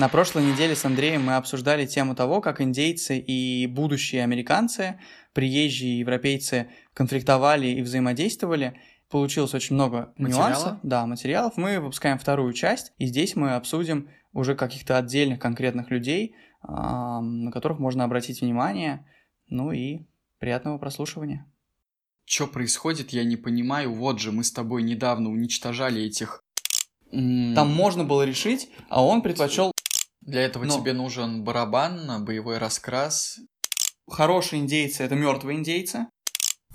На прошлой неделе с Андреем мы обсуждали тему того, как индейцы и будущие американцы, приезжие европейцы конфликтовали и взаимодействовали. Получилось очень много Материала? нюансов. Да, материалов. Мы выпускаем вторую часть, и здесь мы обсудим уже каких-то отдельных конкретных людей, а, на которых можно обратить внимание. Ну и приятного прослушивания. Что происходит, я не понимаю. Вот же мы с тобой недавно уничтожали этих... Там можно было решить, а он предпочел Для этого но- тебе нужен барабан, боевой раскрас. хорошие индейцы, это мертвые индейцы.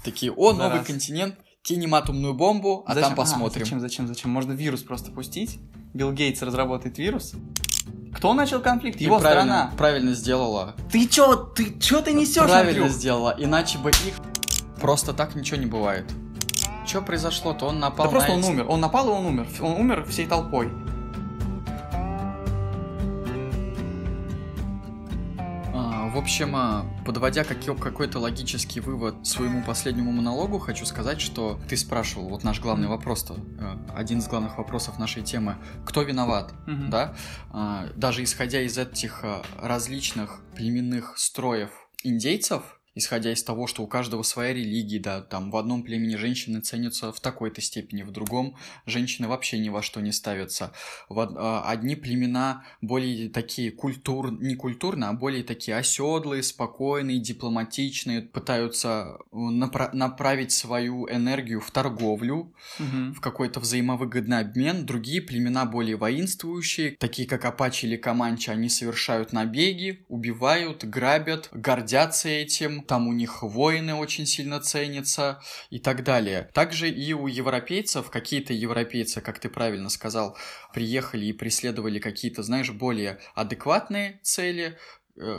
Такие, о, За новый континент, кинем атомную бомбу, а Зачем? там посмотрим. зачем, зачем, зачем? Можно вирус просто пустить. Билл Гейтс разработает вирус. Кто начал конфликт? Его правильно, страна. правильно сделала. Ты чё, ты чё ты несешь, правильно Андрюх? сделала, иначе бы их... Просто так ничего не бывает. Что произошло-то? Он напал Да просто на он эти- умер. Он напал и он умер. Он умер всей толпой. В общем, а, подводя какой- какой-то логический вывод своему последнему монологу, хочу сказать, что ты спрашивал, вот наш главный вопрос-то, э, один из главных вопросов нашей темы, кто виноват, Мгм. да? А, Даже исходя из этих а, различных племенных строев индейцев, исходя из того, что у каждого своя религия, да, там в одном племени женщины ценятся в такой-то степени, в другом женщины вообще ни во что не ставятся. В а, одни племена более такие культур, не культурно, а более такие оседлые, спокойные, дипломатичные, пытаются э, напра- направить свою энергию в торговлю, Мгм. в какой-то взаимовыгодный обмен. Другие племена более воинствующие, такие как Апачи или Каманчи, они совершают набеги, убивают, грабят, гордятся этим. Там у них воины очень сильно ценятся и так далее. Также и у европейцев, какие-то европейцы, как ты правильно сказал, приехали и преследовали какие-то, знаешь, более адекватные цели,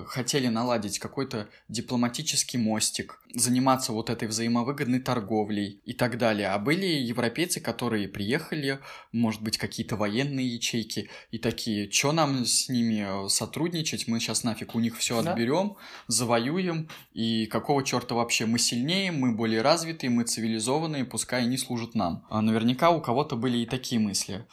хотели наладить какой-то дипломатический мостик, заниматься вот этой взаимовыгодной торговлей и так далее. А были европейцы, которые приехали, может быть, какие-то военные ячейки, и такие, что нам с ними э, сотрудничать, мы сейчас нафиг у них все Да. отберем, завоюем, и какого черта вообще мы сильнее, мы более развитые, мы цивилизованные, пускай они служат нам. А наверняка у кого-то были и такие мысли.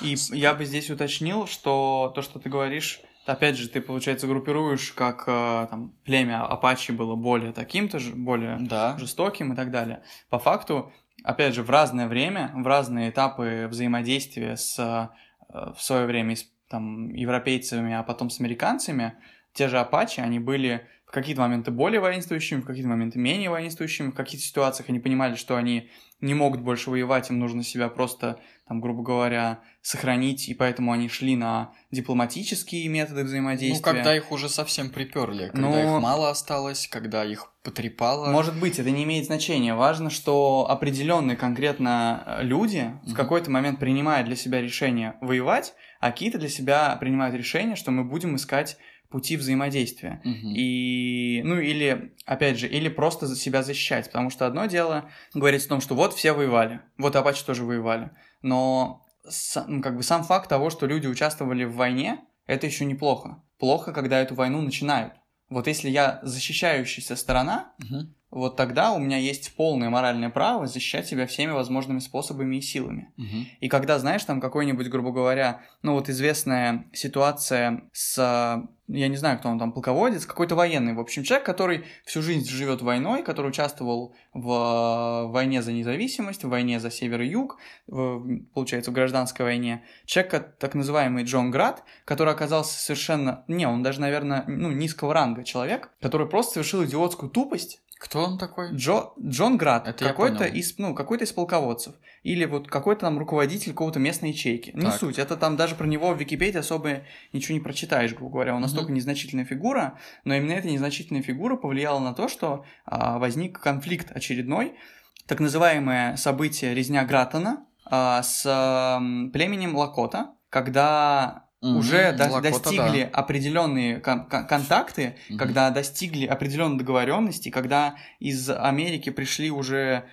И я бы здесь уточнил, что то, что ты говоришь, опять же, ты, получается, группируешь, как э, там, племя Апачи было более таким-то, более Да. жестоким и так далее. По факту, опять же, в разное время, в разные этапы взаимодействия с, э, в свое время с там, европейцами, а потом с американцами, те же Апачи, они были в какие-то моменты более воинствующими, в какие-то моменты менее воинствующими, в каких-то ситуациях они понимали, что они не могут больше воевать, им нужно себя просто, там, грубо говоря, сохранить, и поэтому они шли на дипломатические методы Ну, взаимодействия. когда их уже совсем приперли, когда Но- их мало осталось, когда их потрепало. Может быть, это не имеет значения. Важно, что определенные конкретно э, люди в Мгм. какой-то момент принимают для себя решение воевать, а какие-то для себя принимают решение, что мы будем искать пути взаимодействия. Мгм. И, ну, или, опять же, или просто за себя защищать. Потому что одно дело говорить о том, что вот все воевали, вот Апачи тоже воевали. Но са- ну, как бы сам факт того, что люди участвовали в войне, это еще неплохо. Плохо, когда эту войну начинают. Вот если я защищающаяся сторона, Мгм. Вот тогда у меня есть полное моральное право защищать себя всеми возможными способами и силами. Мгм. И когда, знаешь, там какой-нибудь, грубо говоря, ну вот известная ситуация с, я не знаю, кто он там, полководец, какой-то военный, в общем, человек, который всю жизнь живет войной, который участвовал в войне за независимость, в войне за север и юг, в- получается, в гражданской войне. Человек, так называемый Джон Град, который оказался совершенно, не, он даже, наверное, ну, низкого ранга человек, который просто совершил идиотскую тупость, Кто он такой? Джо, Джон Град, Это какой-то из, ну, какой-то из полководцев. Или вот какой-то там руководитель какого-то местной ячейки. Не Так. суть, это там даже про него в Википедии особо ничего не прочитаешь, грубо говоря. Он Мгм. настолько незначительная фигура, но именно эта незначительная фигура повлияла на то, что а, возник конфликт очередной, так называемое событие резня Гратона а, с ам, племенем Лакота, когда Мгм. уже до- Лакота, достигли да. определенные кон- кон- контакты, Мгм. когда достигли определенной договоренности, когда из Америки пришли уже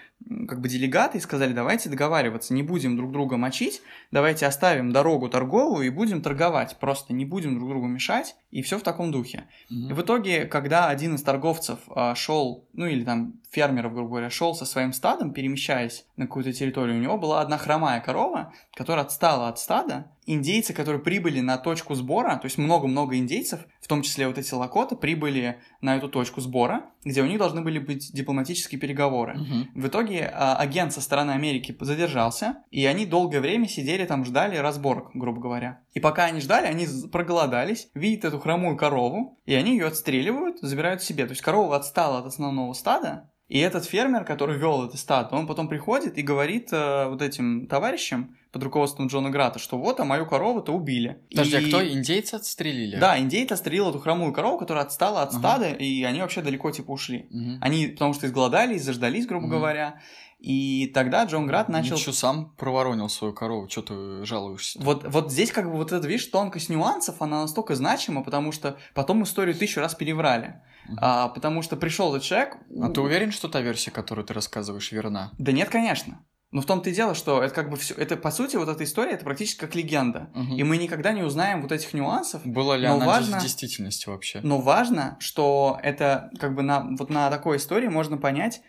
как бы делегаты и сказали, давайте договариваться, не будем друг друга мочить, давайте оставим дорогу торговую и будем торговать, просто не будем друг другу мешать, и все в таком духе. Мгм. И в итоге, когда один из торговцев а, шел, ну или там фермеров, грубо говоря, шел со своим стадом, перемещаясь на какую-то территорию, у него была одна хромая корова, которая отстала от стада. Индейцы, которые прибыли на точку сбора, то есть много-много индейцев, в том числе вот эти лакоты, прибыли на эту точку сбора, где у них должны были быть дипломатические переговоры. Мгм. В итоге а, агент со стороны Америки задержался, и они долгое время сидели там, ждали разборок, грубо говоря. И пока они ждали, они проголодались, видят эту хромую корову, и они ее отстреливают, забирают себе. То есть корова отстала от основного стада, и этот фермер, который вел это стадо, он потом приходит и говорит э, вот этим товарищам под руководством Джона Грата, что вот, а мою корову-то убили. Подожди, а И- кто? Индейцы отстрелили? Да, индейец отстрелил эту хромую корову, которая отстала от Ага. стада, и они вообще далеко типа ушли. Мгм. Они, потому что изголодались, заждались, грубо Мгм. говоря. И тогда Джон Град начал... Ничего, сам проворонил свою корову, что ты жалуешься? Вот, вот здесь как бы вот эта, видишь, тонкость нюансов, она настолько значима, потому что потом историю тысячу раз переврали. А, потому что пришел этот человек... А ты уверен, что та версия, которую ты рассказываешь, верна? Да нет, конечно. Но в том-то и дело, что это как бы все... Это, по сути, вот эта история, это практически как легенда. Мгм. И мы никогда не узнаем вот этих нюансов. Была ли она важно- в действительности вообще? Но важно, что это как бы на, вот на такой истории можно понять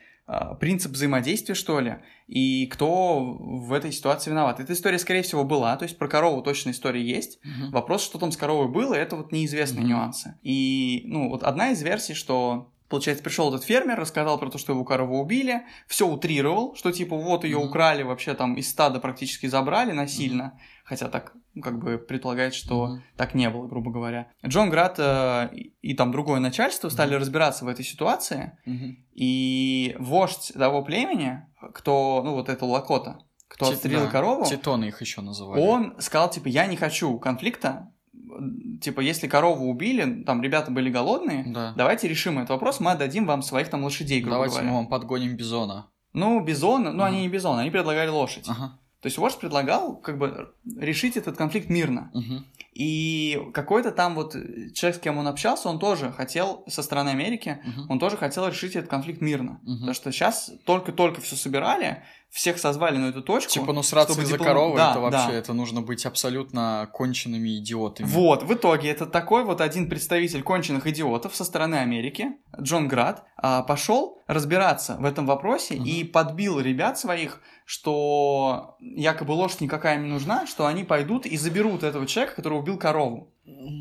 принцип взаимодействия, что ли, и кто в этой ситуации виноват. Эта история, скорее всего, была, то есть про корову точно история есть. Мгм. Вопрос, что там с коровой было, это вот неизвестные Мгм. нюансы. И, ну, вот одна из версий, что Получается, пришел этот фермер, рассказал про то, что его корову убили, все утрировал, что типа вот ее Мгм. украли, вообще там из стада практически забрали насильно, хотя так ну, как бы предполагает, что Мгм. так не было, грубо говоря. Джон Град э, и, там другое начальство стали Мгм. разбираться в этой ситуации, Мгм. и вождь того племени, кто, ну вот это Лакота, кто Ти- отстрелил да, корову, Титоны их еще называли. он сказал, типа, я не хочу конфликта, типа, если корову убили, там ребята были голодные, Да. давайте решим этот вопрос, мы отдадим вам своих там лошадей, грубо Давайте говоря. мы вам подгоним бизона. Ну, бизон, ну, они Мгм. не бизон, они предлагали лошадь. Ага. То есть вождь предлагал, как бы, решить этот конфликт мирно. Мгм. И какой-то там вот человек, с кем он общался, он тоже хотел, со стороны Америки, Мгм. он тоже хотел решить этот конфликт мирно. Мгм. Потому что сейчас только-только все собирали, всех созвали на эту точку. Типа, ну сраться чтобы из-за диплом- коровы, Да, это вообще, да. это нужно быть абсолютно конченными идиотами. Вот, в итоге это такой вот один представитель конченых идиотов со стороны Америки, Джон Град, а, пошел разбираться в этом вопросе Мгм. и подбил ребят своих, что якобы лошадь никакая не нужна, что они пойдут и заберут этого человека, который убил корову.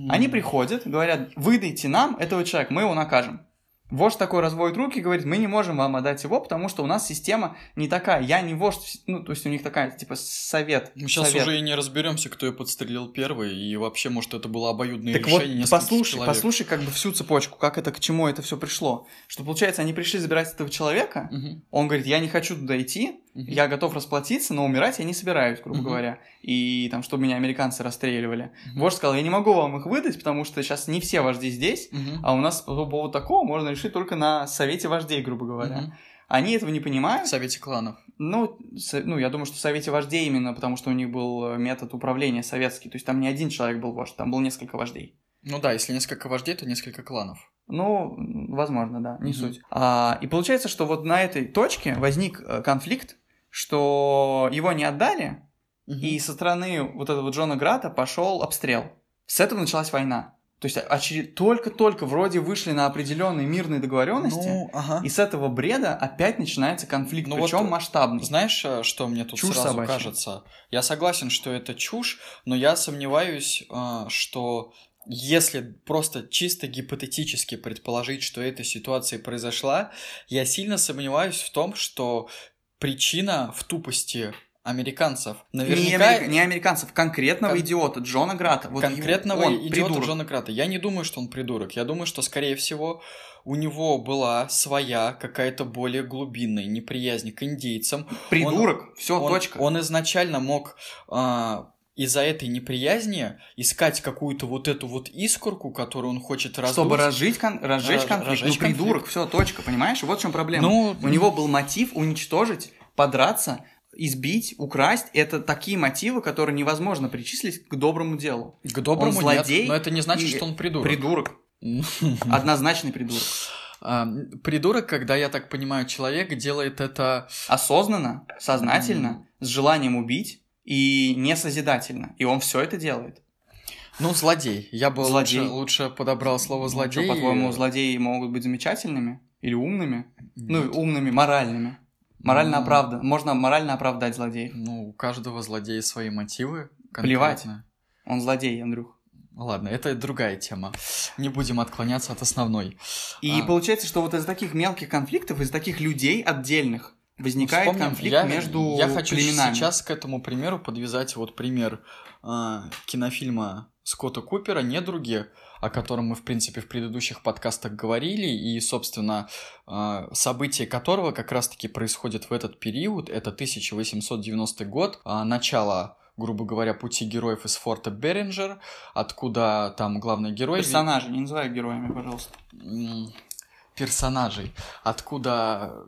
Они приходят, говорят, выдайте нам этого человека, мы его накажем. Вождь такой разводит руки и говорит, мы не можем вам отдать его, потому что у нас система не такая. Я не вождь, ну, то есть у них такая, типа, совет. Мы сейчас совет. уже и не разберемся, кто ее подстрелил первый, и вообще, может, это было обоюдное Так вот, решение нескольких послушай, человек. послушай как бы всю цепочку, как это, к чему это все пришло. Что, получается, они пришли забирать этого человека, Мгм. он говорит, я не хочу туда идти, Мгм. я готов расплатиться, но умирать я не собираюсь, грубо Мгм. говоря. И там, чтобы меня американцы расстреливали. Мгм. Вождь сказал, я не могу вам их выдать, потому что сейчас не все вожди здесь, Мгм. а у нас по поводу такого можно решить только на совете вождей, грубо говоря. Мгм. Они этого не В понимают. Совете кланов. Ну, со- ну, я думаю, что в совете вождей именно, потому что у них был э, метод управления советский. То есть там не один человек был вождь, там было несколько вождей. Ну да, если несколько вождей, то несколько кланов. Ну, возможно, да, не Мгм. суть. А, и получается, что вот на этой точке возник э, конфликт, что его не отдали, Мгм. и со стороны вот этого Джона Грата пошел обстрел. С этого началась война. То есть очеред- только-только вроде вышли на определенные мирные договоренности, Ну, ага. и с этого бреда опять начинается конфликт, Ну причем вот, масштабный. Знаешь, э, что мне тут Чушь сразу собачья. кажется? Я согласен, что это чушь, но я сомневаюсь, э, что если просто чисто гипотетически предположить, что эта ситуация произошла, я сильно сомневаюсь в том, что причина в тупости американцев. Не, Наверняка амери- не американцев, конкретного Кон- идиота Джона Грата. Вот конкретного он, идиота придурок. Джона Крата. Я не думаю, что он придурок. Я думаю, что, скорее всего, у него была своя какая-то более глубинная неприязнь к индейцам. Придурок, все, он, точка. он изначально мог а, из-за этой неприязни искать какую-то вот эту вот искорку, которую он хочет раздуть. Чтобы разжечь, кон- разжечь Раз- конфликт. разжечь ну, придурок, конфликт. все, точка, понимаешь? Вот в чем проблема. Ну, У него был мотив уничтожить, подраться, избить, украсть. Это такие мотивы, которые невозможно причислить к доброму делу. к доброму он злодей нет, но это не значит, что он придурок. Придурок. Однозначный придурок. А, Придурок, когда, я так понимаю, человек делает это... Осознанно, сознательно, с желанием убить и не созидательно. И он все это делает. Ну, злодей. Я бы Злодей. Лучше, лучше подобрал слово злодей. Ну, по-твоему, злодеи могут быть замечательными? Или умными? Ну, Нет. умными, моральными. Морально Ну. оправдан. Можно морально оправдать злодеев. Ну, у каждого злодея свои мотивы. Плевать. конкретно. Он злодей, Андрюх. Ладно, это другая тема. Не будем отклоняться от основной. И А. получается, что вот из таких мелких конфликтов, из таких людей отдельных возникает Вспомним, конфликт я, между Я хочу племенами. сейчас к этому примеру подвязать вот пример а, кинофильма Скотта Купера «Недруги», о котором мы, в принципе, в предыдущих подкастах говорили, и, собственно, а, события которого как раз-таки происходят в этот период, это 1890 год, а, начало грубо говоря, пути героев из форта Беринджер, откуда там главный герой... Персонажи, не называй героями, пожалуйста. персонажей, откуда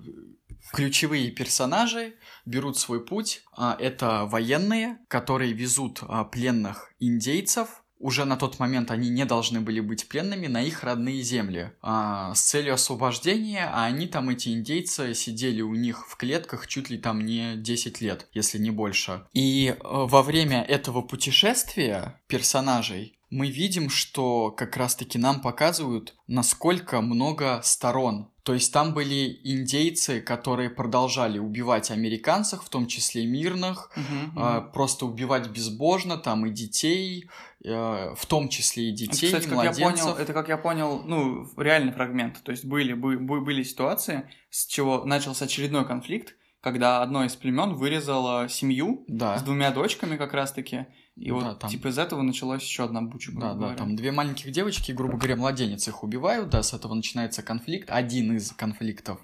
ключевые персонажи берут свой путь. А, Это военные, которые везут а, пленных индейцев. Уже на тот момент они не должны были быть пленными на их родные земли а, с целью освобождения, а они там, эти индейцы, сидели у них в клетках чуть ли там не 10 лет, если не больше. И э, во время этого путешествия персонажей мы видим, что как раз-таки нам показывают, насколько много сторон. То есть там были индейцы, которые продолжали убивать американцев, в том числе мирных, а, мгм. просто убивать безбожно, там и детей, э, в том числе и Это, детей, кстати, и как я младенцев. понял, это, как я понял, ну, реальный фрагмент. То есть были, бы- бы- были ситуации, с чего начался очередной конфликт, когда одно из племен вырезало семью Да. с двумя дочками как раз-таки. И Да, вот, там- типа, из этого началась еще одна буча, грубо Да, да, говоря. там две маленьких девочки, грубо говоря, младенец их убивают, да, с этого начинается конфликт, один из конфликтов.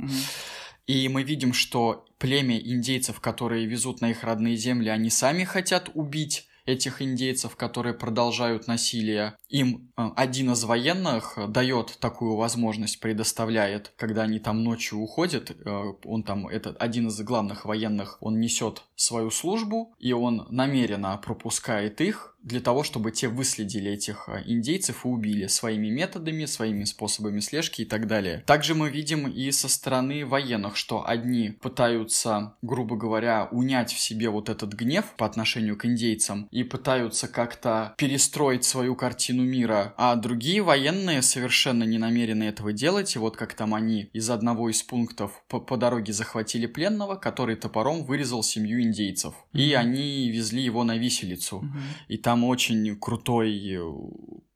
И мы видим, что племя индейцев, которые везут на их родные земли, они сами хотят убить этих индейцев, которые продолжают насилие. Им э, один из военных э, дает такую возможность, предоставляет, когда они там ночью уходят, э, он там, этот один из главных военных, он несет свою службу, и он намеренно пропускает их для того, чтобы те выследили этих э, индейцев и убили своими методами, своими способами слежки и так далее. Также мы видим и со стороны военных, что одни пытаются, грубо говоря, унять в себе вот этот гнев по отношению к индейцам и пытаются как-то перестроить свою картину мира, а другие военные совершенно не намерены этого делать, и вот как там они из одного из пунктов по, по дороге захватили пленного, который топором вырезал семью индейцев, и Мгм. они везли его на виселицу. Мгм. И там очень крутой э,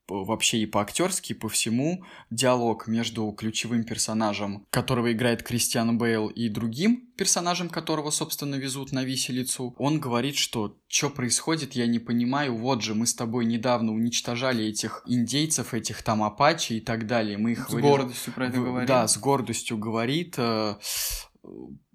вообще и по-актерски, и по всему диалог между ключевым персонажем, которого играет Кристиан Бейл, и другим персонажем, которого, собственно, везут на виселицу. Он говорит, что что происходит, я не понимаю, вот же мы с тобой недавно уничтожали этих индейцев, этих там апачи и так далее. Мы их С вырез- гордостью про это говорит. Да, с гордостью говорит.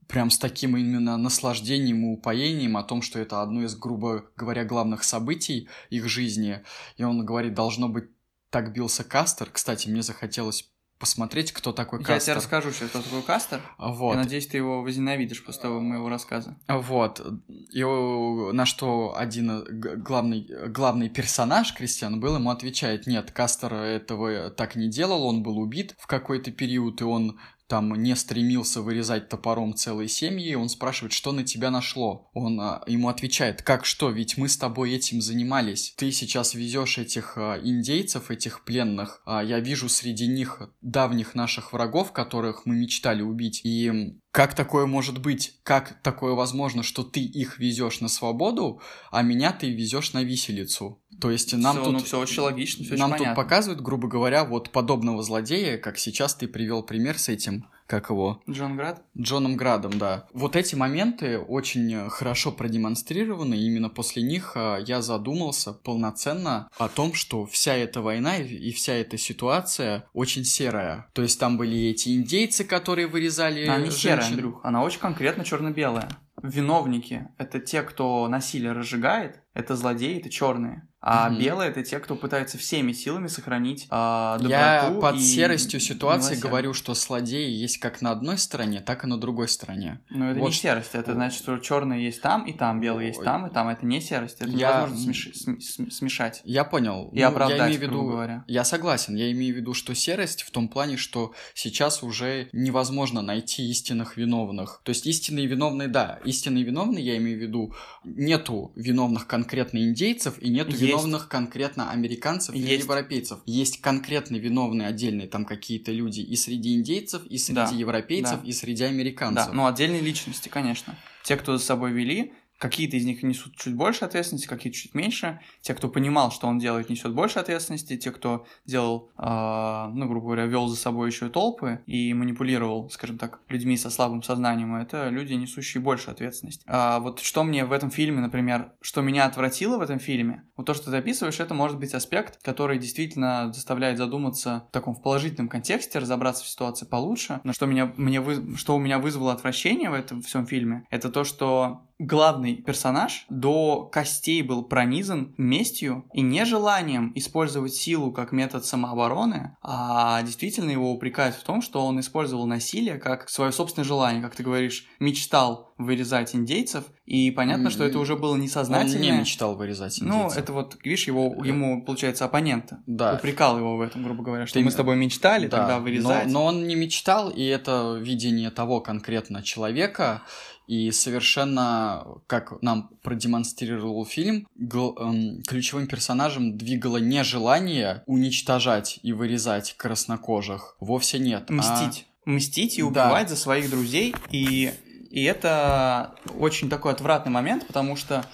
Прям с таким именно наслаждением и упоением о том, что это одно из, грубо говоря, главных событий их жизни. И он говорит, должно быть, так бился Кастер. Кстати, мне захотелось посмотреть, кто такой Я тебе Кастер. расскажу сейчас, кто такой Кастер. Вот. Я надеюсь, ты его возненавидишь после того моего рассказа. Вот. И на что один э, главный, главный персонаж, Кристиан, был, ему отвечает, нет, Кастер этого так не делал, он был убит в какой-то период, и он там не стремился вырезать топором целые семьи, он спрашивает, что на тебя нашло. Он а, ему отвечает, как что, ведь мы с тобой этим занимались. Ты сейчас везешь этих а, индейцев, этих пленных, а я вижу среди них давних наших врагов, которых мы мечтали убить, и как такое может быть? Как такое возможно, что ты их везешь на свободу, а меня ты везешь на виселицу? То есть нам Всё, тут ну, все очень логично, все нам очень тут понятно. показывают, грубо говоря, вот подобного злодея, как сейчас ты привел пример с этим, как его, Джон Град? Джоном Градом, да. Вот эти моменты очень э, хорошо продемонстрированы, и именно после них э, я задумался полноценно о том, что вся эта война и вся эта ситуация очень серая. То есть там были эти индейцы, которые вырезали Она не серая. Андрюх. Она очень конкретно черно-белая. Виновники — это те, кто насилие разжигает, это злодеи, это черные. А Мгм. белые — это те, кто пытается всеми силами сохранить а, доброту Я под и серостью ситуации милосердие. говорю, что злодеи есть как на одной стороне, так и на другой стороне. Но это Вот не серость, это значит, что черные есть там и там, белые есть там и там. Это не серость, это Я- невозможно смеши- см- см- смешать. Я понял. И Ну, оправдать, я имею в виду, говоря. Я согласен. Я имею в виду, что серость в том плане, что сейчас уже невозможно найти истинных виновных. То есть истинные виновные, да, истинные виновные, я имею в виду, нету виновных конкретно индейцев и нету Есть. Виновных конкретно американцев или Есть. европейцев. Есть конкретно виновные отдельные там какие-то люди и среди индейцев, и среди Да, европейцев, да. и среди Да, американцев. ну отдельные личности, конечно. Те, кто за собой вели, какие-то из них несут чуть больше ответственности, какие-то чуть меньше. Те, кто понимал, что он делает, несет больше ответственности. Те, кто делал, а, ну, грубо говоря, вел за собой еще и толпы и манипулировал, скажем так, людьми со слабым сознанием, это люди, несущие больше ответственность. А вот что мне в этом фильме, например, что меня отвратило в этом фильме, вот то, что ты описываешь, это может быть аспект, который действительно заставляет задуматься в таком в положительном контексте, разобраться в ситуации получше. Но что, меня, мне вы, что у меня вызвало отвращение в этом всем фильме, это то, что главный персонаж до костей был пронизан местью и нежеланием использовать силу как метод самообороны, а действительно его упрекают в том, что он использовал насилие как свое собственное желание, как ты говоришь, мечтал вырезать индейцев, и понятно, что это уже было Он несознательно. не мечтал вырезать Ну, индейцев. это вот, видишь, его, ему, получается, оппонента. Да. Упрекал его в этом, грубо говоря, что Ты- мы с тобой мечтали Да, тогда вырезать. Но, но он не мечтал, и это видение того конкретно человека, и совершенно, как нам продемонстрировал фильм, эм, ключевым персонажем двигало не желание уничтожать и вырезать краснокожих, вовсе нет. а- Мстить. Мстить и Да. убивать за своих друзей. И, и это очень такой отвратный момент, потому что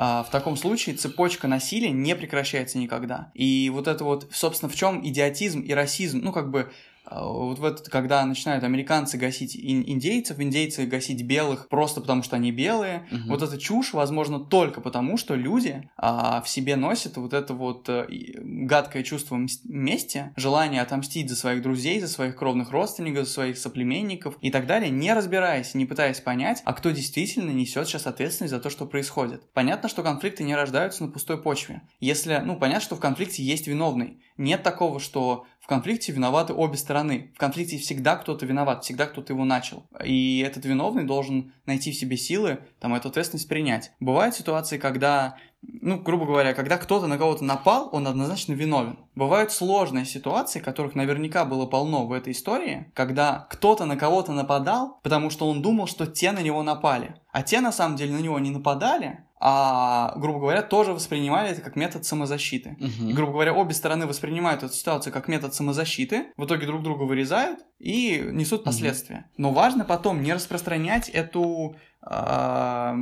а, в таком случае цепочка насилия не прекращается никогда. И вот это вот, собственно, в чем идиотизм и расизм, ну, как бы, вот в этот, когда начинают американцы гасить ин- индейцев, индейцы гасить белых просто потому, что они белые, Мгм. вот эта чушь, возможно, только потому, что люди а, в себе носят вот это вот и- гадкое чувство мести, желание отомстить за своих друзей, за своих кровных родственников, за своих соплеменников и так далее, не разбираясь, не пытаясь понять, а кто действительно несет сейчас ответственность за то, что происходит. Понятно, что конфликты не рождаются на пустой почве. Если, ну, понятно, что в конфликте есть виновный. Нет такого, что в конфликте виноваты обе стороны. В конфликте всегда кто-то виноват, всегда кто-то его начал. И этот виновный должен найти в себе силы, там, эту ответственность принять. Бывают ситуации, когда, ну, грубо говоря, когда кто-то на кого-то напал, он однозначно виновен. Бывают сложные ситуации, которых наверняка было полно в этой истории, когда кто-то на кого-то нападал, потому что он думал, что те на него напали. А те, на самом деле, на него не нападали, а, грубо говоря, тоже воспринимали это как метод самозащиты. Мгм. И, грубо говоря, обе стороны воспринимают эту ситуацию как метод самозащиты, в итоге друг друга вырезают и несут последствия. Но важно потом не распространять эту, а,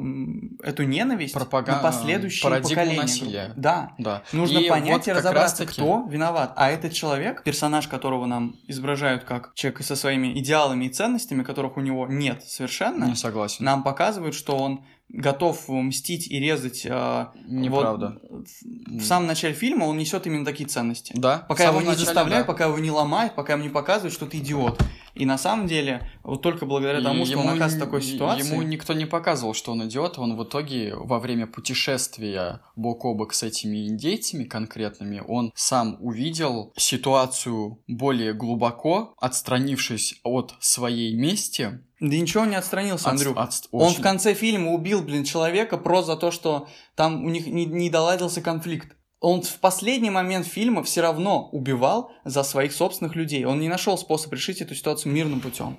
эту ненависть Пропага- на последующие поколения. насилия. Да. Да. Нужно И понять вот и разобраться, раз-таки- кто виноват. А этот человек, персонаж которого нам изображают как человека со своими идеалами и ценностями, которых у него нет совершенно, Не согласен. нам показывают, что он готов мстить и резать. э, Неправда. вот в, в самом начале фильма он несет именно такие ценности. Да. Пока его не начале, заставляют, да. пока его не ломают, пока ему не показывают, что ты идиот. И на самом деле, вот только благодаря И тому, что он ему оказывается в такой ситуации... Ему никто не показывал, что он идиот. Он в итоге во время путешествия бок о бок с этими индейцами конкретными, он сам увидел ситуацию более глубоко, отстранившись от своей мести. Да ничего он не отстранился, От- Андрюх. от- Он очень- в конце фильма убил, блин, человека просто за то, что там у них не, не доладился конфликт. Он в последний момент фильма все равно убивал за своих собственных людей. Он не нашел способ решить эту ситуацию мирным путем.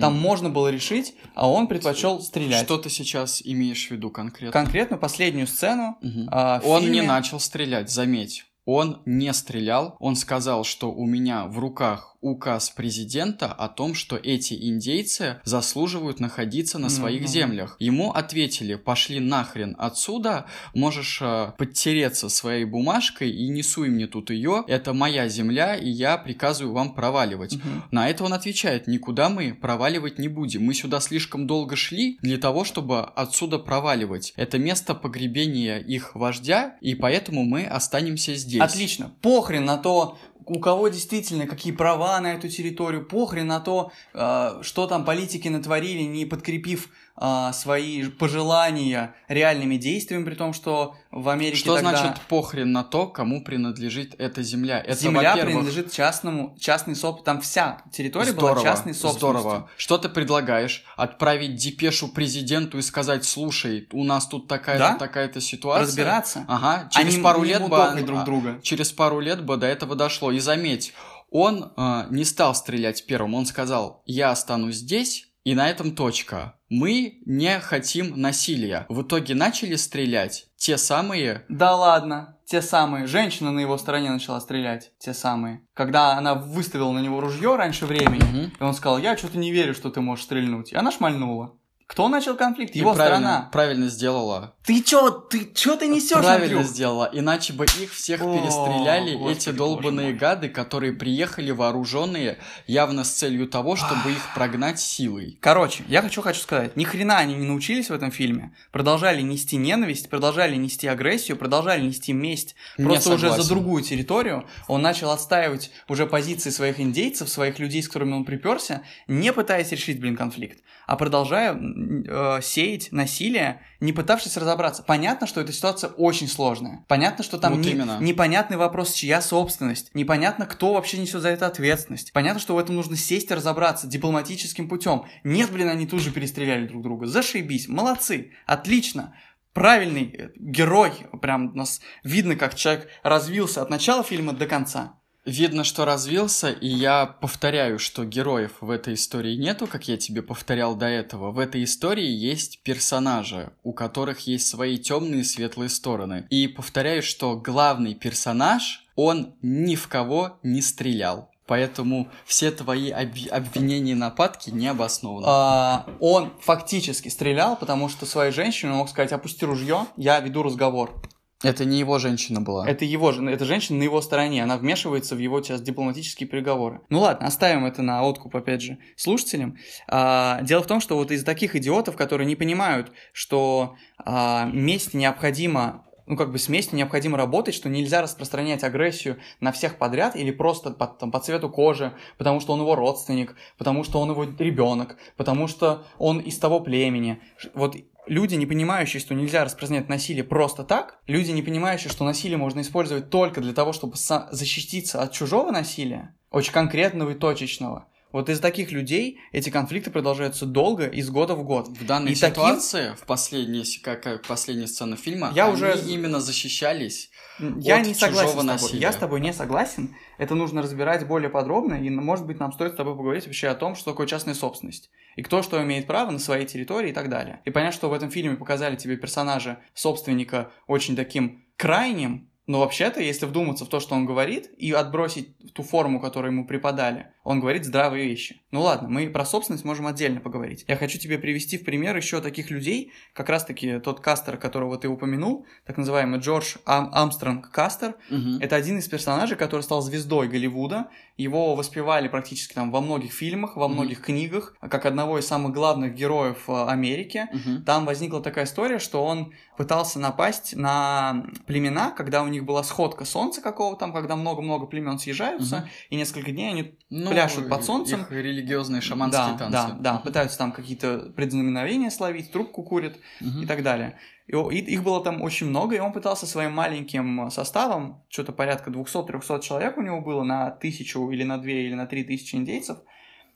Там можно было решить, а он предпочел стрелять. Что ты сейчас имеешь в виду конкретно? Конкретно последнюю сцену. Мгм. а, в Он фильме- не начал стрелять, заметь. Он не стрелял, он сказал, что у меня в руках указ президента о том, что эти индейцы заслуживают находиться на своих Мгм. землях. Ему ответили, пошли нахрен отсюда, можешь э, подтереться своей бумажкой и не суй мне тут ее, это моя земля, и я приказываю вам проваливать. Мгм. На это он отвечает, никуда мы проваливать не будем. Мы сюда слишком долго шли для того, чтобы отсюда проваливать. Это место погребения их вождя, и поэтому мы останемся здесь. Отлично. Похрен на то, у кого действительно какие права на эту территорию, похрен на то, э, что там политики натворили, не подкрепив э, свои пожелания реальными действиями, при том, что в Америке Что тогда значит похрен на то, кому принадлежит эта земля? Это, земля принадлежит частному, частной собственности, там вся территория Здорово, была частной собственностью. здорово. Что ты предлагаешь? Отправить депешу президенту и сказать, слушай, у нас тут такая-то, Да? такая-то ситуация. Разбираться. Ага, через Они пару лет бы... друг друга. Через пару лет бы до этого дошло. И заметь, он э, не стал стрелять первым, он сказал, я останусь здесь, И на этом точка. Мы не хотим насилия. В итоге начали стрелять те самые... Да ладно, те самые. Женщина на его стороне начала стрелять. Те самые. Когда она выставила на него ружье раньше времени, угу. и он сказал, я что-то не верю, что ты можешь стрельнуть. И она шмальнула. Кто начал конфликт? Его и правильно, сторона. Правильно сделала. Ты чё, ты чё ты несешь? Правильно Андрюх? сделала, иначе бы их всех О, перестреляли Господи, эти долбанные гады, которые приехали вооруженные явно с целью того, чтобы их прогнать силой. Короче, я хочу хочу сказать, ни хрена они не научились в этом фильме, продолжали нести ненависть, продолжали нести агрессию, продолжали нести месть, просто уже за другую территорию. Он начал отстаивать уже позиции своих индейцев, своих людей, с которыми он приперся, не пытаясь решить, блин, конфликт, а продолжая э, сеять насилие, не пытавшись разобраться. Понятно, что эта ситуация очень сложная. Понятно, что там вот не, непонятный вопрос, чья собственность. Непонятно, кто вообще несет за это ответственность. Понятно, что в этом нужно сесть и разобраться дипломатическим путем. Нет, блин, они тут же перестреляли друг друга. Зашибись, молодцы, отлично правильный э, герой, прям у нас видно, как человек развился от начала фильма до конца. Видно, что развился, и я повторяю, что героев в этой истории нету, как я тебе повторял до этого. В этой истории есть персонажи, у которых есть свои темные и светлые стороны. И повторяю, что главный персонаж, он ни в кого не стрелял. Поэтому все твои об... обвинения и нападки не обоснованы. А, он фактически стрелял, потому что своей женщине мог сказать, опусти ружье, я веду разговор. Это не его женщина была. Это его же, это женщина на его стороне, она вмешивается в его сейчас дипломатические переговоры. Ну ладно, оставим это на откуп, опять же, слушателям. А, дело в том, что вот из таких идиотов, которые не понимают, что а, месть необходима ну, как бы с местью необходимо работать, что нельзя распространять агрессию на всех подряд или просто по, там, по цвету кожи, потому что он его родственник, потому что он его ребенок, потому что он из того племени. Вот люди, не понимающие, что нельзя распространять насилие просто так, люди, не понимающие, что насилие можно использовать только для того, чтобы защититься от чужого насилия, очень конкретного и точечного, вот из таких людей эти конфликты продолжаются долго, из года в год. В данной и ситуации, таким... в последней, как, как последняя сцена фильма, я они уже... именно защищались я от не согласен с тобой. Насилия. Я с тобой не согласен. Это нужно разбирать более подробно, и, может быть, нам стоит с тобой поговорить вообще о том, что такое частная собственность. И кто что имеет право на своей территории и так далее. И понять, что в этом фильме показали тебе персонажа собственника очень таким крайним, но вообще-то, если вдуматься в то, что он говорит, и отбросить ту форму, которую ему преподали, он говорит здравые вещи. Ну ладно, мы про собственность можем отдельно поговорить. Я хочу тебе привести в пример еще таких людей, как раз-таки тот Кастер, которого ты упомянул, так называемый Джордж Ам Амстронг Кастер. Угу. Это один из персонажей, который стал звездой Голливуда. Его воспевали практически там во многих фильмах, во многих угу. книгах, как одного из самых главных героев э, Америки. Угу. Там возникла такая история, что он пытался напасть на племена, когда у них была сходка солнца какого там, когда много-много племен съезжаются, угу. и несколько дней они ну, пляшут под солнцем. Их религиозные шаманские да, танцы. Да, да, пытаются там какие-то предзнаменовения словить, трубку курят угу. и так далее. И, и их было там очень много, и он пытался своим маленьким составом, что-то порядка 200-300 человек у него было на тысячу или на две или на три тысячи индейцев,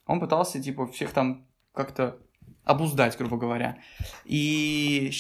он пытался, типа, всех там как-то обуздать, грубо говоря. И,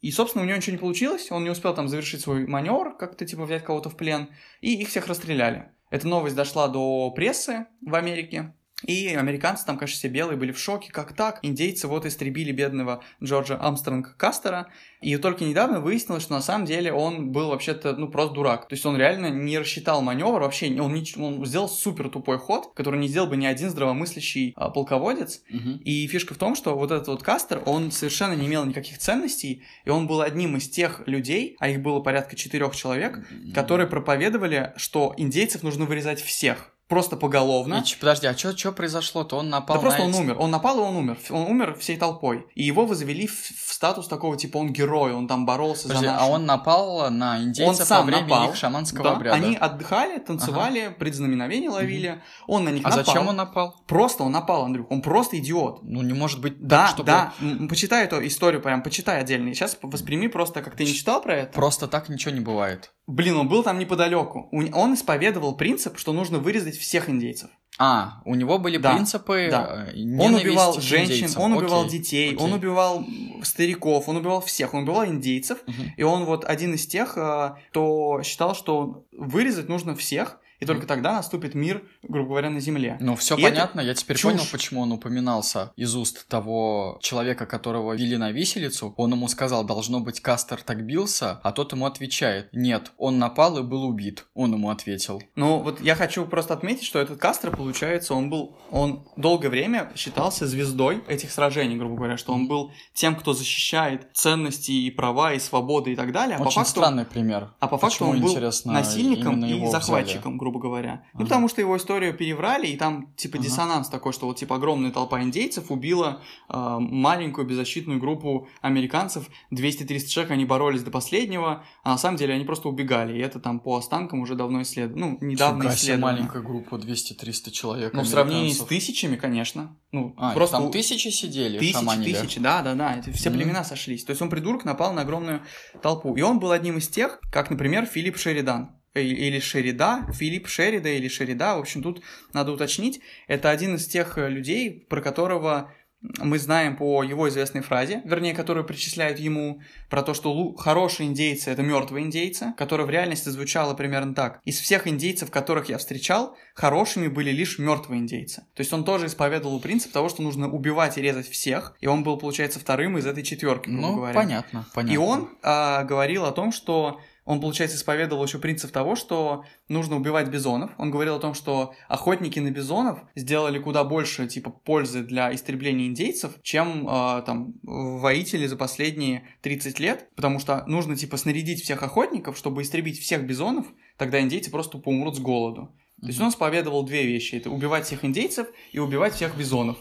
и, собственно, у него ничего не получилось, он не успел там завершить свой маневр, как-то, типа, взять кого-то в плен, и их всех расстреляли. Эта новость дошла до прессы в Америке, и американцы там, конечно, все белые были в шоке, как так? Индейцы вот истребили бедного Джорджа Амстронг Кастера, и только недавно выяснилось, что на самом деле он был вообще-то, ну, просто дурак. То есть он реально не рассчитал маневр вообще, он, не, он сделал супер тупой ход, который не сделал бы ни один здравомыслящий а, полководец. Угу. И фишка в том, что вот этот вот Кастер, он совершенно не имел никаких ценностей, и он был одним из тех людей, а их было порядка четырех человек, угу. которые проповедовали, что индейцев нужно вырезать всех просто поголовно. И, подожди, а что произошло-то? Он напал Да просто он умер. Он напал, и он умер. Он умер всей толпой. И его возвели в, в статус такого, типа, он герой, он там боролся подожди, за нашу... а он напал на индейцев он сам во время напал. их шаманского да, обряда? они отдыхали, танцевали, ага. предзнаменовения ловили. Угу. Он на них а напал. А зачем он напал? Просто он напал, Андрюх. Он просто идиот. Ну, не может быть Да, чтобы... да. Почитай эту историю прям, почитай отдельно. Сейчас восприми просто, как ты не читал про это. Просто так ничего не бывает. Блин, он был там неподалеку. Он исповедовал принцип, что нужно вырезать всех индейцев. А, у него были да, принципы да. Э, он убивал женщин, он убивал окей, детей, окей. он убивал стариков, он убивал всех, он убивал индейцев. Угу. И он вот один из тех, э, кто считал, что вырезать нужно всех, и только тогда наступит мир, грубо говоря, на земле. Ну, все понятно, я теперь чушь. понял, почему он упоминался из уст того человека, которого вели на виселицу. Он ему сказал, должно быть, Кастер так бился, а тот ему отвечает, нет, он напал и был убит. Он ему ответил. Ну, вот я хочу просто отметить, что этот Кастер, получается, он был, он долгое время считался звездой этих сражений, грубо говоря, что он был тем, кто защищает ценности и права, и свободы и так далее. А Очень по факту, странный пример. А по факту он был насильником и захватчиком, грубо говоря. Ага. Ну, потому что его историю переврали, и там, типа, ага. диссонанс такой, что вот, типа, огромная толпа индейцев убила э, маленькую беззащитную группу американцев, 200-300 человек, они боролись до последнего, а на самом деле они просто убегали, и это там по останкам уже давно исследовано, ну, недавно Фига исследовано. маленькая группа, 200-300 человек Ну, в сравнении с тысячами, конечно. Ну, а, просто... там тысячи сидели, Тысячи, шаманили. тысячи, да, да, да, это все mm-hmm. племена сошлись. То есть он, придурок, напал на огромную толпу. И он был одним из тех, как, например, Филипп Шеридан или Шерида, Филипп Шерида или Шерида, в общем, тут надо уточнить, это один из тех э, людей, про которого мы знаем по его известной фразе, вернее, которую причисляют ему, про то, что хорошие индейцы — это мертвые индейцы, которая в реальности звучала примерно так. Из всех индейцев, которых я встречал, хорошими были лишь мертвые индейцы. То есть он тоже исповедовал принцип того, что нужно убивать и резать всех, и он был, получается, вторым из этой четверки, ну, говоря. понятно, понятно. И он а, говорил о том, что он, получается, исповедовал еще принцип того, что нужно убивать бизонов. Он говорил о том, что охотники на бизонов сделали куда больше, типа, пользы для истребления индейцев, чем, э, там, воители за последние 30 лет, потому что нужно, типа, снарядить всех охотников, чтобы истребить всех бизонов, тогда индейцы просто поумрут с голоду. То есть он исповедовал две вещи. Это убивать всех индейцев и убивать всех бизонов.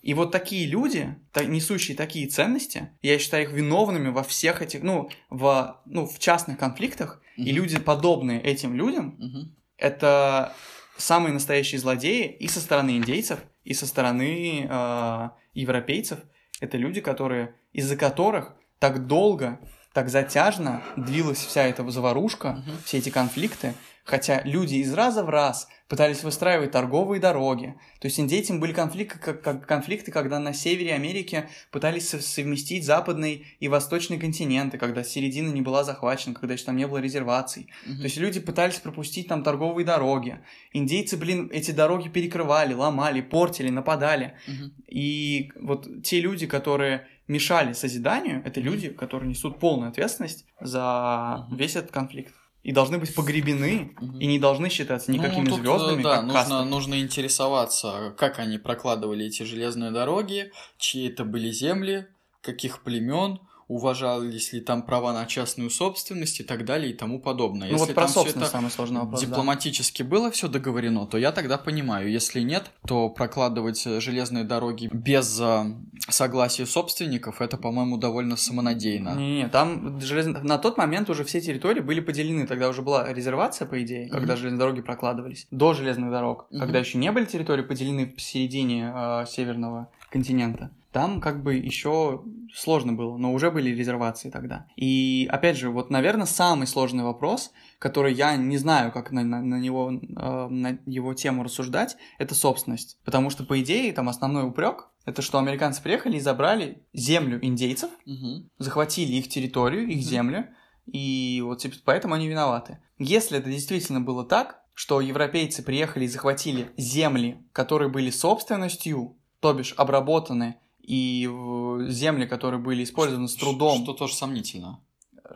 И вот такие люди, несущие такие ценности, я считаю их виновными во всех этих, ну, в, ну, в частных конфликтах. И люди, подобные этим людям, это самые настоящие злодеи и со стороны индейцев, и со стороны э, европейцев. Это люди, которые, из-за которых так долго, так затяжно длилась вся эта заварушка, все эти конфликты, Хотя люди из раза в раз пытались выстраивать торговые дороги. То есть индейцам были конфликты, как, конфликты, когда на севере Америки пытались совместить западный и восточный континенты, когда середина не была захвачена, когда еще там не было резерваций. Mm-hmm. То есть люди пытались пропустить там торговые дороги. Индейцы, блин, эти дороги перекрывали, ломали, портили, нападали. Mm-hmm. И вот те люди, которые мешали созиданию, это люди, которые несут полную ответственность за mm-hmm. весь этот конфликт и должны быть погребены угу. и не должны считаться никакими ну, тут, звездами. Да, как нужно, нужно интересоваться, как они прокладывали эти железные дороги, чьи это были земли, каких племен, уважались ли там права на частную собственность и так далее и тому подобное. Ну если вот про собственность самый сложный вопрос. Дипломатически да. было все договорено, то я тогда понимаю. Если нет, то прокладывать железные дороги без э, согласия собственников, это, по-моему, довольно самонадеянно. Не, не, там желез... на тот момент уже все территории были поделены. Тогда уже была резервация, по идее, mm-hmm. когда железные дороги прокладывались. До железных дорог, mm-hmm. когда еще не были территории поделены в середине э, северного континента там как бы еще сложно было, но уже были резервации тогда. И опять же, вот, наверное, самый сложный вопрос, который я не знаю, как на, на, на него э, на его тему рассуждать, это собственность. Потому что, по идее, там основной упрек это что американцы приехали и забрали землю индейцев, угу. захватили их территорию, их угу. землю, и вот типа, поэтому они виноваты. Если это действительно было так, что европейцы приехали и захватили земли, которые были собственностью, то бишь обработаны и земли, которые были использованы с трудом. Что тоже сомнительно.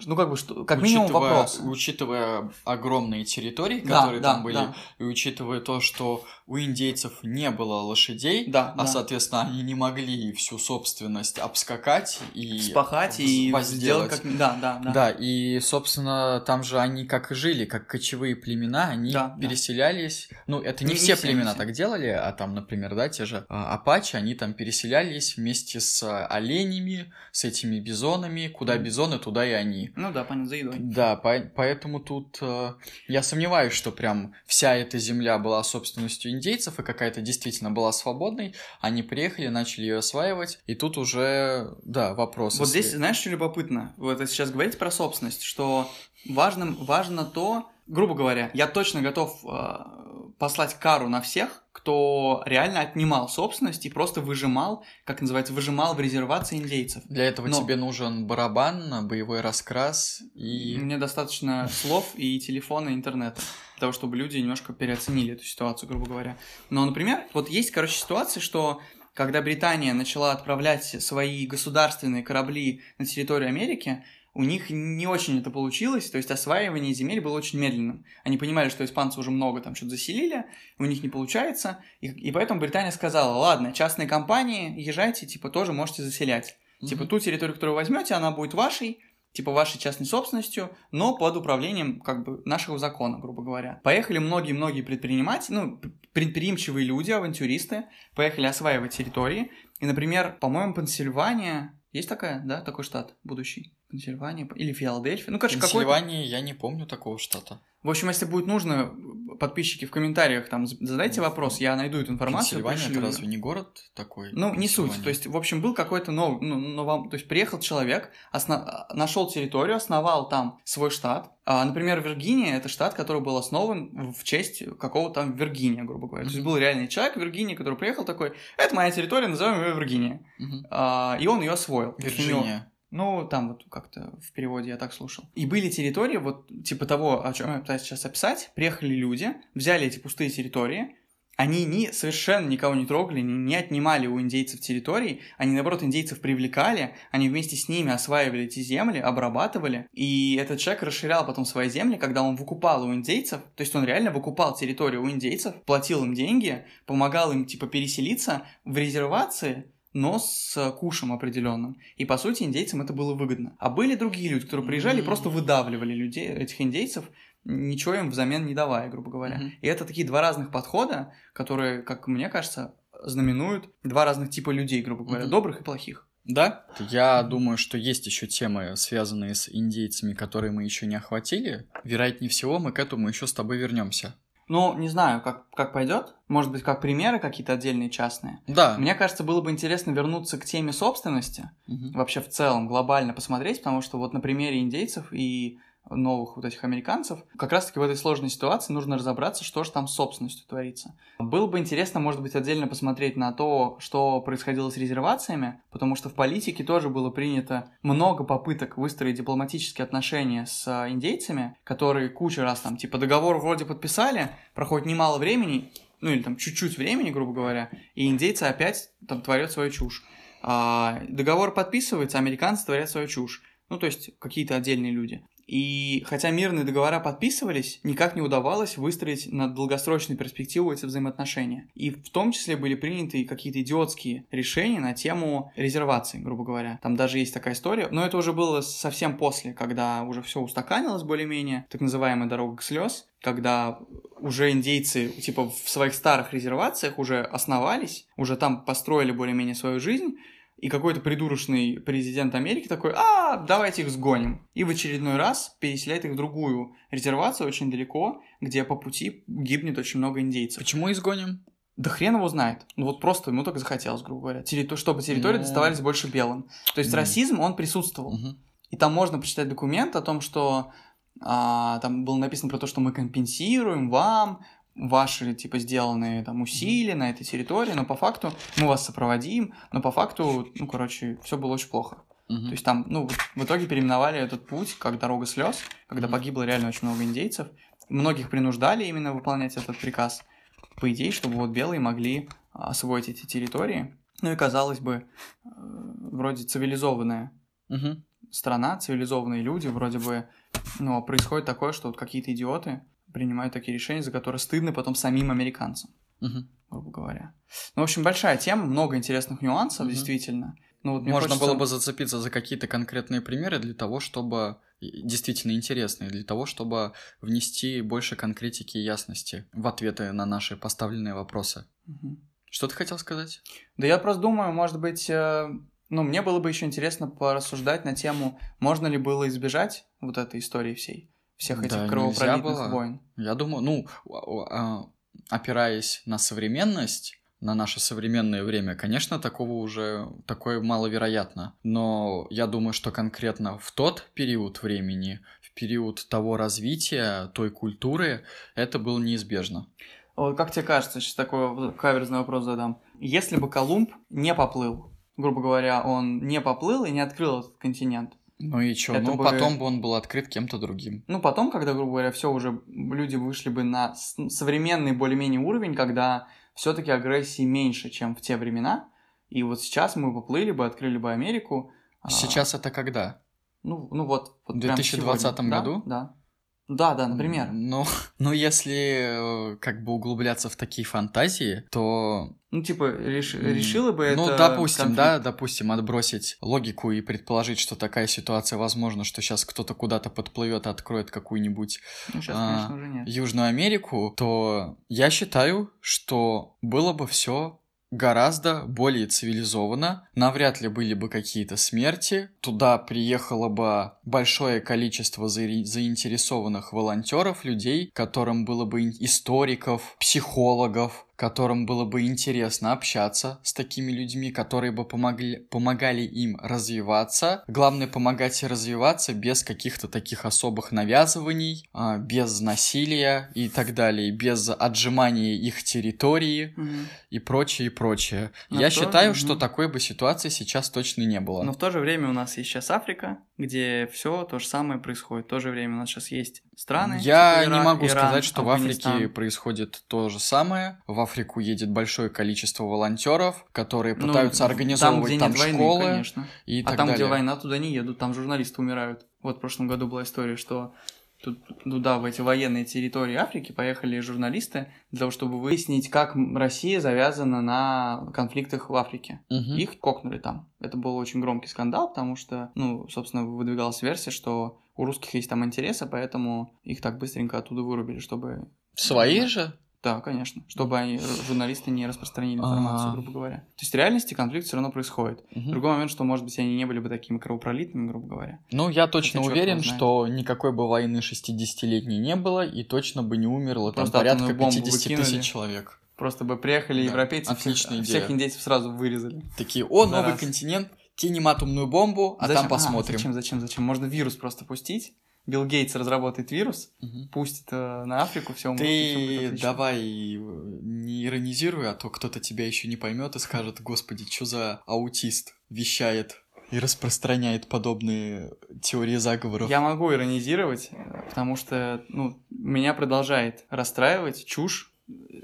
Ну, как бы, что, как учитывая, минимум вопрос. Учитывая огромные территории, которые да, там да, были, да. и учитывая то, что у индейцев не было лошадей, да, а, да. соответственно, они не могли всю собственность обскакать и... Спахать и сделать как... Да, да, да. Да, и, собственно, там же они как жили, как кочевые племена, они да, переселялись... Да. Ну, это не, не все не племена все. так делали, а там, например, да, те же а, апачи, они там переселялись вместе с оленями, с этими бизонами. Куда бизоны, туда и они. Ну да, понятно, за едой. Да, по поэтому тут э, я сомневаюсь, что прям вся эта земля была собственностью индейцев, и какая-то действительно была свободной, они приехали, начали ее осваивать, и тут уже, да, вопрос. Вот здесь, знаешь, что любопытно? Вот это сейчас говорить про собственность, что важным, важно то, грубо говоря, я точно готов э, послать кару на всех, кто реально отнимал собственность и просто выжимал, как называется, выжимал в резервации индейцев. Для этого Но... тебе нужен барабан, боевой раскрас и... Мне достаточно слов и телефона, и интернета для того, чтобы люди немножко переоценили эту ситуацию, грубо говоря. Но, например, вот есть, короче, ситуация, что когда Британия начала отправлять свои государственные корабли на территорию Америки, у них не очень это получилось, то есть осваивание земель было очень медленным. Они понимали, что испанцы уже много там что-то заселили, у них не получается, и, и поэтому Британия сказала, ладно, частные компании, езжайте, типа, тоже можете заселять. Mm-hmm. Типа, ту территорию, которую возьмете, она будет вашей, типа вашей частной собственностью, но под управлением как бы нашего закона, грубо говоря. Поехали многие-многие предприниматели, ну, предприимчивые люди, авантюристы, поехали осваивать территории. И, например, по-моему, Пенсильвания, есть такая, да, такой штат будущий? Пенсильвания или Филадельфия. Ну, короче, Пенсильвания, я не помню такого штата. В общем, если будет нужно, подписчики в комментариях там задайте вопрос, я найду эту информацию. Пенсильвания это разве не город такой? Ну, не суть. То есть, в общем, был какой-то новый, ну, новом, то есть приехал человек, основ... нашел территорию, основал там свой штат. А, например, Виргиния это штат, который был основан в честь какого-то там Виргиния, грубо говоря. Mm-hmm. То есть был реальный человек в Виргинии, который приехал такой, это моя территория, назовем ее Виргиния. Mm-hmm. А, и он ее освоил. Вирджиния. Ну, там вот как-то в переводе я так слушал. И были территории, вот типа того, о чем я пытаюсь сейчас описать. Приехали люди, взяли эти пустые территории, они ни, совершенно никого не трогали, не, не отнимали у индейцев территорий, они, наоборот, индейцев привлекали, они вместе с ними осваивали эти земли, обрабатывали, и этот человек расширял потом свои земли, когда он выкупал у индейцев, то есть он реально выкупал территорию у индейцев, платил им деньги, помогал им, типа, переселиться в резервации, но с кушем определенным. И, по сути, индейцам это было выгодно. А были другие люди, которые приезжали и просто выдавливали людей, этих индейцев, ничего им взамен не давая, грубо говоря. Mm-hmm. И это такие два разных подхода, которые, как мне кажется, знаменуют два разных типа людей, грубо говоря, mm-hmm. добрых и плохих. Да, я думаю, что есть еще темы, связанные с индейцами, которые мы еще не охватили. Вероятнее всего, мы к этому еще с тобой вернемся. Ну, не знаю, как, как пойдет. Может быть, как примеры какие-то отдельные частные. Да. Мне кажется, было бы интересно вернуться к теме собственности. Угу. Вообще в целом, глобально посмотреть, потому что вот на примере индейцев и новых вот этих американцев, как раз-таки в этой сложной ситуации нужно разобраться, что же там с собственностью творится. Было бы интересно, может быть, отдельно посмотреть на то, что происходило с резервациями, потому что в политике тоже было принято много попыток выстроить дипломатические отношения с индейцами, которые кучу раз там, типа, договор вроде подписали, проходит немало времени, ну или там чуть-чуть времени, грубо говоря, и индейцы опять там творят свою чушь. А, договор подписывается, американцы творят свою чушь. Ну, то есть какие-то отдельные люди. И хотя мирные договора подписывались, никак не удавалось выстроить на долгосрочную перспективу эти взаимоотношения. И в том числе были приняты какие-то идиотские решения на тему резервации, грубо говоря. Там даже есть такая история, но это уже было совсем после, когда уже все устаканилось более-менее, так называемая дорога к слез, когда уже индейцы, типа, в своих старых резервациях уже основались, уже там построили более-менее свою жизнь, и какой-то придурочный президент Америки такой, а, давайте их сгоним. И в очередной раз переселяет их в другую резервацию очень далеко, где по пути гибнет очень много индейцев. Почему изгоним? Да хрен его знает. Ну вот просто ему только захотелось, грубо говоря. Территор... Чтобы территории. Ну. доставались больше белым. То есть mm. расизм, он присутствовал. Mm-hmm. И там можно прочитать документ о том, что а, там было написано про то, что мы компенсируем вам ваши, типа, сделанные там усилия на этой территории, но по факту мы вас сопроводим, но по факту, ну, короче, все было очень плохо. Uh-huh. То есть там, ну, в итоге переименовали этот путь как дорога слез, когда uh-huh. погибло реально очень много индейцев. Многих принуждали именно выполнять этот приказ, по идее, чтобы вот белые могли освоить эти территории. Ну и казалось бы, э, вроде цивилизованная uh-huh. страна, цивилизованные люди, вроде бы, ну, а происходит такое, что вот какие-то идиоты принимают такие решения, за которые стыдно потом самим американцам, угу. грубо говоря. Ну, в общем, большая тема, много интересных нюансов, угу. действительно. Ну, вот Можно хочется... было бы зацепиться за какие-то конкретные примеры для того, чтобы действительно интересные, для того, чтобы внести больше конкретики и ясности в ответы на наши поставленные вопросы. Угу. Что ты хотел сказать? Да я просто думаю, может быть, э, ну, мне было бы еще интересно порассуждать на тему, можно ли было избежать вот этой истории всей всех этих да, кровопролитных войн. Я думаю, ну, а, опираясь на современность, на наше современное время, конечно, такого уже, такое маловероятно. Но я думаю, что конкретно в тот период времени, в период того развития, той культуры, это было неизбежно. Вот как тебе кажется, сейчас такой каверзный вопрос задам. Если бы Колумб не поплыл, грубо говоря, он не поплыл и не открыл этот континент, ну и что? Ну, бы... потом бы он был открыт кем-то другим. Ну, потом, когда, грубо говоря, все уже люди вышли бы на современный более-менее уровень, когда все-таки агрессии меньше, чем в те времена. И вот сейчас мы поплыли бы, открыли бы Америку. А сейчас а... это когда? Ну, ну вот, вот в 2020 году? Да, да. Да, да, например. Ну, ну, если э, как бы углубляться в такие фантазии, то... Ну, типа, реш... решила бы ну, это... Ну, допустим, конфликт? да, допустим, отбросить логику и предположить, что такая ситуация возможна, что сейчас кто-то куда-то подплывет и откроет какую-нибудь ну, сейчас, а, конечно. Южную Америку, то я считаю, что было бы все гораздо более цивилизованно, навряд ли были бы какие-то смерти, туда приехало бы большое количество заинтересованных волонтеров, людей, которым было бы историков, психологов, которым было бы интересно общаться с такими людьми, которые бы помогли, помогали им развиваться. Главное, помогать развиваться без каких-то таких особых навязываний, а, без насилия и так далее, без отжимания их территории угу. и прочее, и прочее. Но Я считаю, угу. что такой бы ситуации сейчас точно не было. Но в то же время у нас есть сейчас Африка, где все то же самое происходит. В то же время у нас сейчас есть страны. Я типа Ирак, не могу Иран, сказать, что Афганистан. в Африке происходит то же самое. В Африку едет большое количество волонтеров, которые ну, пытаются ну, организовывать там, где там нет школы войны, конечно. и а так там, далее. где война, туда не едут, там журналисты умирают. Вот в прошлом году была история, что тут, туда, в эти военные территории Африки поехали журналисты для того, чтобы выяснить, как Россия завязана на конфликтах в Африке. Угу. Их кокнули там. Это был очень громкий скандал, потому что, ну, собственно, выдвигалась версия, что у русских есть там интересы, поэтому их так быстренько оттуда вырубили, чтобы... Свои же? Да, конечно. Чтобы они, журналисты не распространили информацию, грубо говоря. То есть в реальности конфликт все равно происходит. Угу. Другой момент, что, может быть, они не были бы такими кровопролитными, грубо говоря. Ну, я точно Хотя уверен, что никакой бы войны 60-летней не было, и точно бы не умерло там порядка 50 тысяч человек. Просто бы приехали да. европейцы, Отличная всех, идея. всех индейцев сразу вырезали. Такие, о, новый раз. континент, кинем атомную бомбу, а зачем? там посмотрим. А, зачем, зачем, зачем? Можно вирус просто пустить, Билл Гейтс разработает вирус, угу. пустит э, на Африку, все умрут. Ты давай э, не иронизируй, а то кто-то тебя еще не поймет и скажет, господи, что за аутист вещает и распространяет подобные теории заговоров. Я могу иронизировать, потому что ну, меня продолжает расстраивать чушь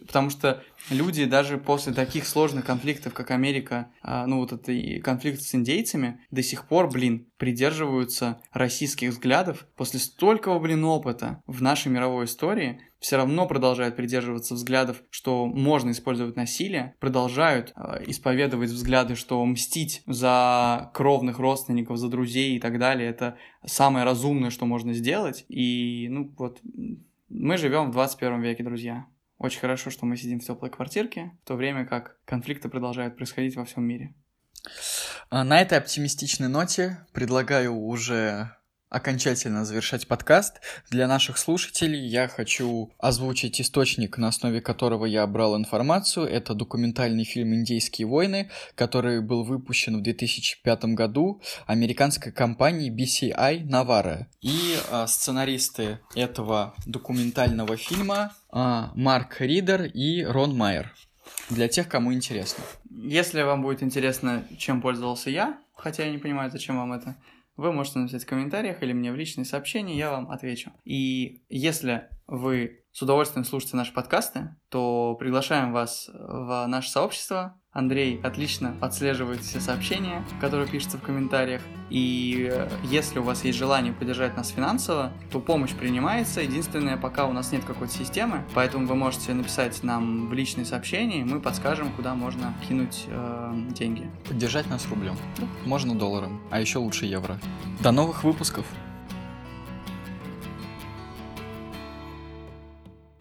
Потому что люди даже после таких сложных конфликтов, как Америка, а, ну вот это конфликт с индейцами, до сих пор, блин, придерживаются российских взглядов. После столького, блин, опыта в нашей мировой истории все равно продолжают придерживаться взглядов, что можно использовать насилие, продолжают э, исповедовать взгляды, что мстить за кровных родственников, за друзей и так далее, это самое разумное, что можно сделать. И, ну вот, мы живем в 21 веке, друзья. Очень хорошо, что мы сидим в теплой квартирке, в то время как конфликты продолжают происходить во всем мире. А, на этой оптимистичной ноте предлагаю уже окончательно завершать подкаст. Для наших слушателей я хочу озвучить источник, на основе которого я брал информацию. Это документальный фильм «Индейские войны», который был выпущен в 2005 году американской компанией BCI Navarre. И а, сценаристы этого документального фильма а, Марк Ридер и Рон Майер. Для тех, кому интересно. Если вам будет интересно, чем пользовался я, хотя я не понимаю, зачем вам это, вы можете написать в комментариях или мне в личные сообщения, я вам отвечу. И если вы с удовольствием слушаете наши подкасты, то приглашаем вас в наше сообщество, Андрей отлично отслеживает все сообщения, которые пишутся в комментариях. И э, если у вас есть желание поддержать нас финансово, то помощь принимается. Единственное, пока у нас нет какой-то системы, поэтому вы можете написать нам в личные сообщения, и мы подскажем, куда можно кинуть э, деньги. Поддержать нас рублем. Да. Можно долларом, а еще лучше евро. До новых выпусков!